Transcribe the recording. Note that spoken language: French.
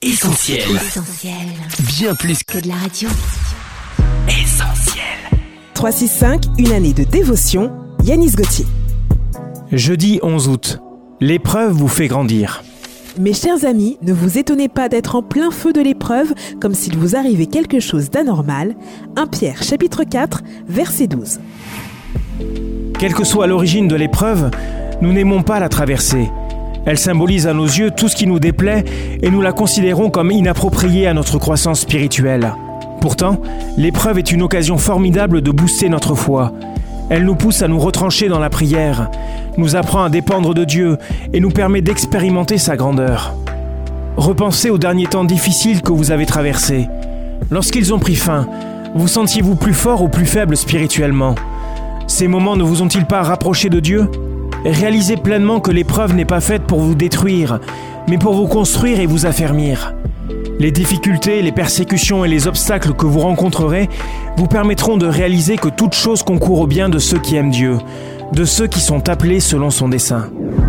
Essentiel. Essentiel. Bien plus Que de la radio. qu'essentiel. 365, une année de dévotion. Yanis Gauthier. Jeudi 11 août. L'épreuve vous fait grandir. Mes chers amis, ne vous étonnez pas d'être en plein feu de l'épreuve comme s'il vous arrivait quelque chose d'anormal. 1 Pierre chapitre 4, verset 12. Quelle que soit l'origine de l'épreuve, nous n'aimons pas la traverser. Elle symbolise à nos yeux tout ce qui nous déplaît et nous la considérons comme inappropriée à notre croissance spirituelle. Pourtant, l'épreuve est une occasion formidable de booster notre foi. Elle nous pousse à nous retrancher dans la prière, nous apprend à dépendre de Dieu et nous permet d'expérimenter sa grandeur. Repensez aux derniers temps difficiles que vous avez traversés. Lorsqu'ils ont pris fin, vous sentiez-vous plus fort ou plus faible spirituellement? Ces moments ne vous ont-ils pas rapproché de Dieu? Réalisez pleinement que l'épreuve n'est pas faite pour vous détruire, mais pour vous construire et vous affermir. Les difficultés, les persécutions et les obstacles que vous rencontrerez vous permettront de réaliser que toute chose concourt au bien de ceux qui aiment Dieu, de ceux qui sont appelés selon son dessein.